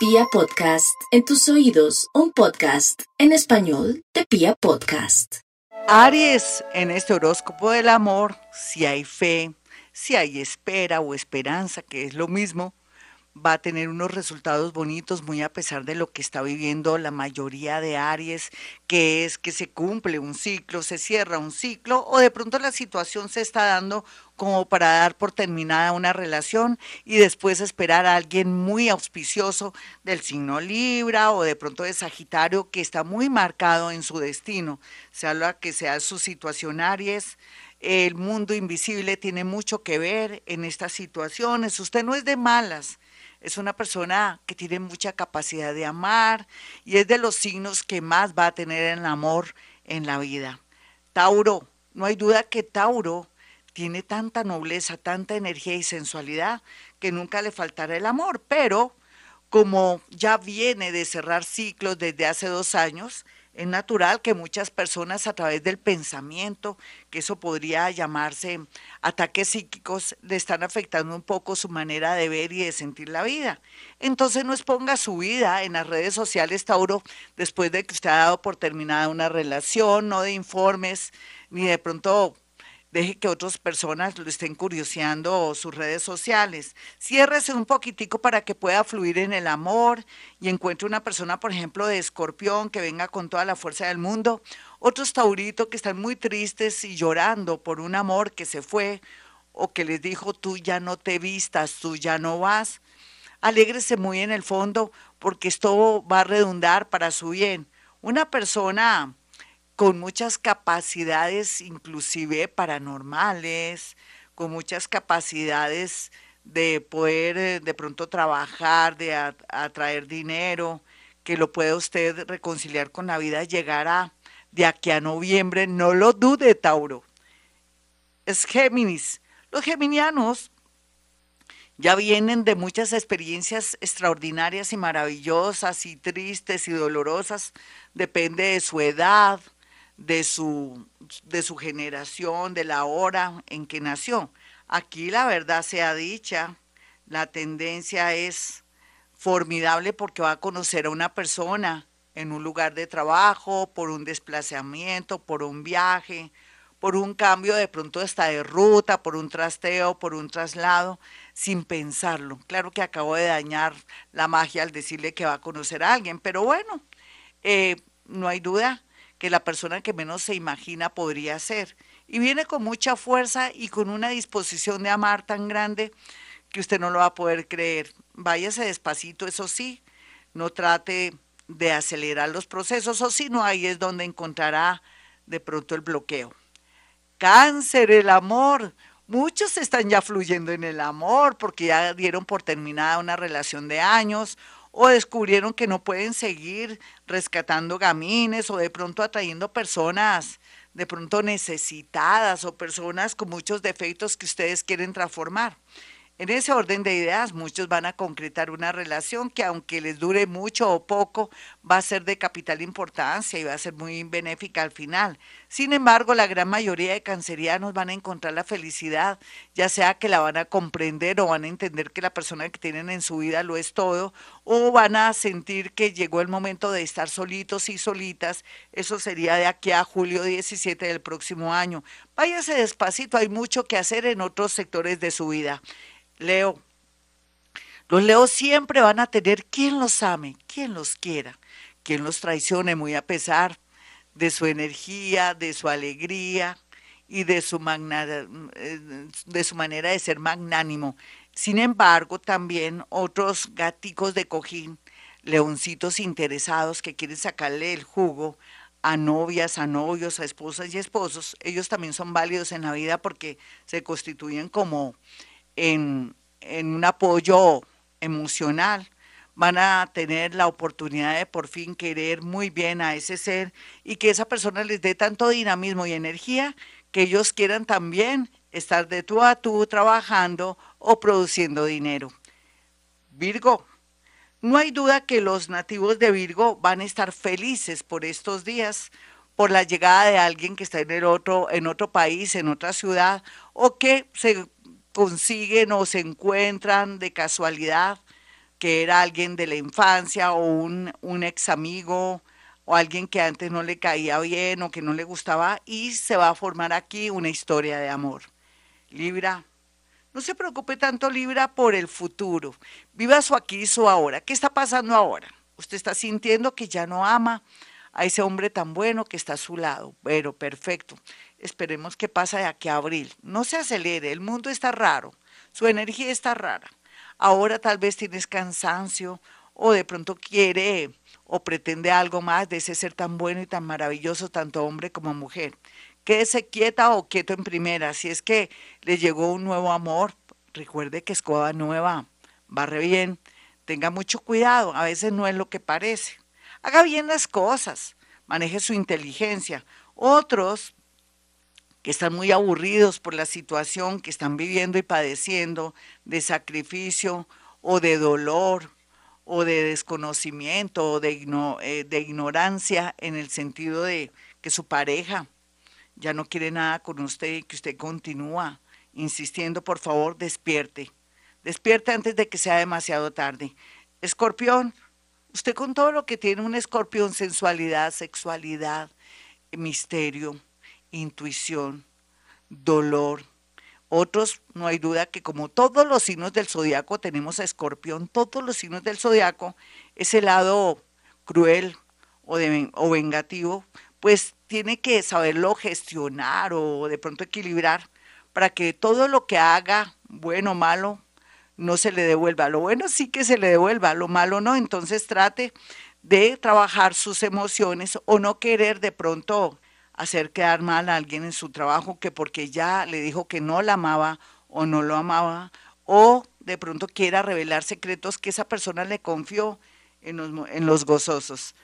Pia Podcast, en tus oídos, un podcast en español de Pia Podcast. Aries, en este horóscopo del amor, si hay fe, si hay espera o esperanza, que es lo mismo, va a tener unos resultados bonitos muy a pesar de lo que está viviendo la mayoría de Aries, que es que se cumple un ciclo, se cierra un ciclo o de pronto la situación se está dando como para dar por terminada una relación y después esperar a alguien muy auspicioso del signo Libra o de pronto de Sagitario que está muy marcado en su destino. Se habla que sea su situación Aries. El mundo invisible tiene mucho que ver en estas situaciones. Usted no es de malas es una persona que tiene mucha capacidad de amar y es de los signos que más va a tener el amor en la vida. Tauro, no hay duda que Tauro tiene tanta nobleza, tanta energía y sensualidad que nunca le faltará el amor, pero como ya viene de cerrar ciclos desde hace dos años, es natural que muchas personas a través del pensamiento, que eso podría llamarse ataques psíquicos, le están afectando un poco su manera de ver y de sentir la vida. Entonces no exponga su vida en las redes sociales, Tauro, después de que usted ha dado por terminada una relación, no de informes, ni de pronto deje que otras personas lo estén curioseando sus redes sociales. Ciérrese un poquitico para que pueda fluir en el amor y encuentre una persona, por ejemplo, de escorpión que venga con toda la fuerza del mundo. Otros tauritos que están muy tristes y llorando por un amor que se fue o que les dijo tú ya no te vistas, tú ya no vas. Alégrese muy en el fondo porque esto va a redundar para su bien. Una persona con muchas capacidades inclusive paranormales, con muchas capacidades de poder eh, de pronto trabajar, de atraer dinero, que lo pueda usted reconciliar con la vida, llegar a de aquí a noviembre, no lo dude, Tauro. Es Géminis. Los geminianos ya vienen de muchas experiencias extraordinarias y maravillosas y tristes y dolorosas, depende de su edad, de su, de su generación, de la hora en que nació. Aquí la verdad sea dicha, la tendencia es formidable porque va a conocer a una persona en un lugar de trabajo, por un desplazamiento, por un viaje, por un cambio de pronto hasta de ruta, por un trasteo, por un traslado, sin pensarlo. Claro que acabo de dañar la magia al decirle que va a conocer a alguien, pero bueno, eh, no hay duda que la persona que menos se imagina podría ser. Y viene con mucha fuerza y con una disposición de amar tan grande que usted no lo va a poder creer. Váyase despacito, eso sí, no trate de acelerar los procesos, o si no, ahí es donde encontrará de pronto el bloqueo. Cáncer, el amor. Muchos están ya fluyendo en el amor porque ya dieron por terminada una relación de años o descubrieron que no pueden seguir rescatando gamines o de pronto atrayendo personas de pronto necesitadas o personas con muchos defectos que ustedes quieren transformar. En ese orden de ideas, muchos van a concretar una relación que aunque les dure mucho o poco, va a ser de capital importancia y va a ser muy benéfica al final. Sin embargo, la gran mayoría de cancerianos van a encontrar la felicidad, ya sea que la van a comprender o van a entender que la persona que tienen en su vida lo es todo, o van a sentir que llegó el momento de estar solitos y solitas. Eso sería de aquí a julio 17 del próximo año. Váyase despacito, hay mucho que hacer en otros sectores de su vida. Leo. Los leos siempre van a tener quien los ame, quien los quiera, quien los traicione muy a pesar de su energía, de su alegría y de su, de su manera de ser magnánimo. Sin embargo, también otros gaticos de cojín, leoncitos interesados que quieren sacarle el jugo a novias, a novios, a esposas y esposos, ellos también son válidos en la vida porque se constituyen como en, un apoyo emocional, van a tener la oportunidad de por fin querer muy bien a ese ser y que esa persona les dé tanto dinamismo y energía que ellos quieran también estar de tú a tú trabajando o produciendo dinero. Virgo, no hay duda que los nativos de Virgo van a estar felices por estos días, por la llegada de alguien que está en el otro, en otro país, en otra ciudad, o que se consiguen o se encuentran de casualidad que era alguien de la infancia o un, un ex amigo o alguien que antes no le caía bien o que no le gustaba y se va a formar aquí una historia de amor. Libra, no se preocupe tanto Libra por el futuro. Viva su aquí y su ahora. ¿Qué está pasando ahora? Usted está sintiendo que ya no ama a ese hombre tan bueno que está a su lado. Pero perfecto. Esperemos que pase de aquí a abril. No se acelere, el mundo está raro. Su energía está rara. Ahora tal vez tienes cansancio o de pronto quiere o pretende algo más de ese ser tan bueno y tan maravilloso, tanto hombre como mujer. Quédese quieta o quieto en primera. Si es que le llegó un nuevo amor, recuerde que escoba nueva, barre bien, tenga mucho cuidado, a veces no es lo que parece. Haga bien las cosas, maneje su inteligencia. Otros que están muy aburridos por la situación que están viviendo y padeciendo de sacrificio o de dolor o de desconocimiento o de, eh, de ignorancia en el sentido de que su pareja ya no quiere nada con usted y que usted continúa insistiendo, por favor, despierte. Despierte antes de que sea demasiado tarde. Escorpión, usted con todo lo que tiene un escorpión, sensualidad, sexualidad, misterio, intuición, dolor. Otros, no hay duda que como todos los signos del zodiaco tenemos a escorpión, todos los signos del zodiaco, ese lado cruel o, o vengativo, pues tiene que saberlo gestionar o de pronto equilibrar para que todo lo que haga, bueno o malo, no se le devuelva. Lo bueno sí que se le devuelva, lo malo no. Entonces trate de trabajar sus emociones o no querer de pronto hacer quedar mal a alguien en su trabajo que porque ya le dijo que no la amaba o no lo amaba o de pronto quiera revelar secretos que esa persona le confió en los, en los gozosos.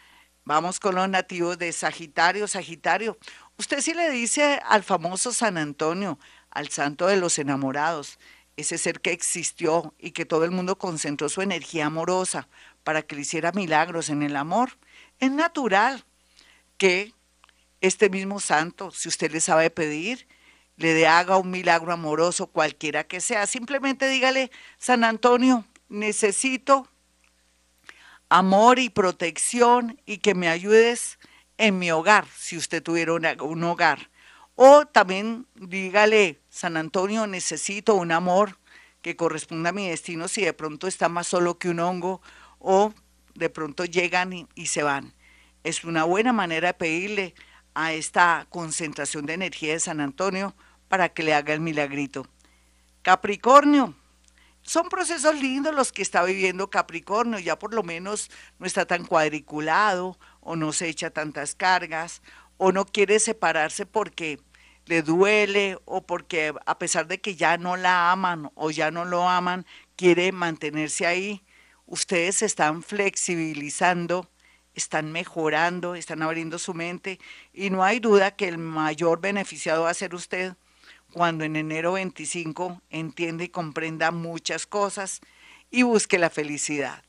Vamos con los nativos de Sagitario. Sagitario, usted sí le dice al famoso San Antonio, al santo de los enamorados, ese ser que existió y que todo el mundo concentró su energía amorosa para que le hiciera milagros en el amor. Es natural que este mismo santo, si usted le sabe pedir, le haga un milagro amoroso, cualquiera que sea. Simplemente dígale, San Antonio, necesito amor y protección y que me ayudes en mi hogar, si usted tuviera un hogar. O también dígale, San Antonio, necesito un amor que corresponda a mi destino si de pronto está más solo que un hongo o de pronto llegan y, se van. Es una buena manera de pedirle a esta concentración de energía de San Antonio para que le haga el milagrito. Capricornio, son procesos lindos los que está viviendo Capricornio, ya por lo menos no está tan cuadriculado o no se echa tantas cargas o no quiere separarse porque le duele o porque a pesar de que ya no la aman o ya no lo aman, quiere mantenerse ahí. Ustedes se están flexibilizando, están mejorando, están abriendo su mente y no hay duda que el mayor beneficiado va a ser usted cuando en enero 25 entiende y comprenda muchas cosas y busque la felicidad.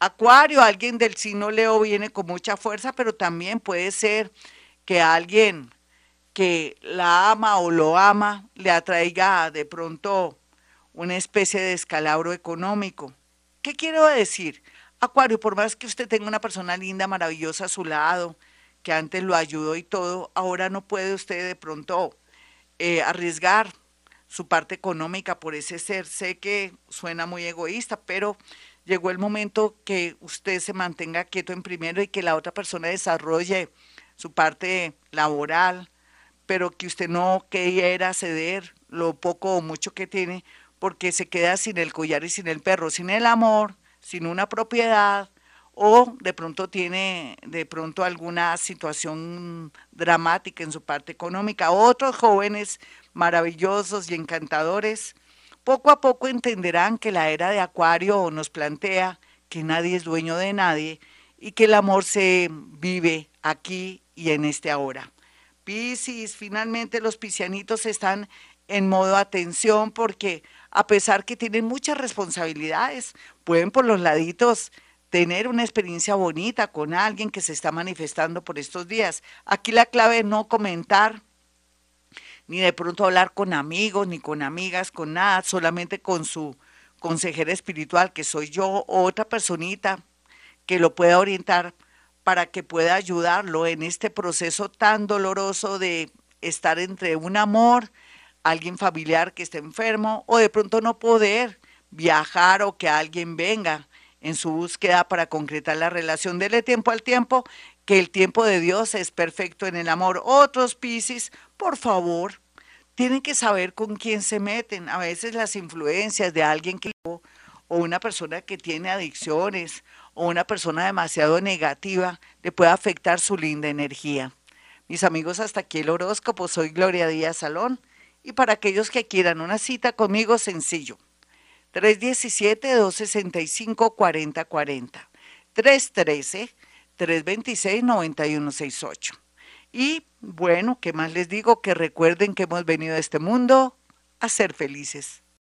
Acuario, alguien del signo Leo viene con mucha fuerza, pero también puede ser que alguien que la ama o lo ama le atraiga de pronto una especie de escalabro económico. ¿Qué quiero decir? Acuario, por más que usted tenga una persona linda, maravillosa a su lado, que antes lo ayudó y todo, ahora no puede usted de pronto eh, arriesgar su parte económica por ese ser. Sé que suena muy egoísta, pero llegó el momento que usted se mantenga quieto en primero y que la otra persona desarrolle su parte laboral, pero que usted no quiera ceder lo poco o mucho que tiene, porque se queda sin el collar y sin el perro, sin el amor, sin una propiedad, o de pronto tiene de pronto alguna situación dramática en su parte económica. Otros jóvenes maravillosos y encantadores poco a poco entenderán que la era de Acuario nos plantea que nadie es dueño de nadie y que el amor se vive aquí y en este ahora. Piscis, finalmente los piscianitos están en modo atención porque a pesar que tienen muchas responsabilidades, pueden por los laditos tener una experiencia bonita con alguien que se está manifestando por estos días. Aquí la clave es no comentar, ni de pronto hablar con amigos, ni con amigas, con nada, solamente con su, consejera espiritual, que soy yo, o otra personita que lo pueda orientar para que pueda ayudarlo en este proceso tan doloroso de estar entre un amor, alguien familiar que esté enfermo, o de pronto no poder viajar o que alguien venga en su búsqueda para concretar la relación. Dele tiempo al tiempo, que el tiempo de Dios es perfecto en el amor. Otros Piscis, por favor, tienen que saber con quién se meten. A veces las influencias de alguien que o una persona que tiene adicciones o una persona demasiado negativa le puede afectar su linda energía. Mis amigos, hasta aquí el horóscopo. Soy Gloria Díaz Salón. Y para aquellos que quieran una cita conmigo, sencillo. 317-265-4040. 313-326-9168. Y bueno, ¿qué más les digo? Que recuerden que hemos venido a este mundo a ser felices.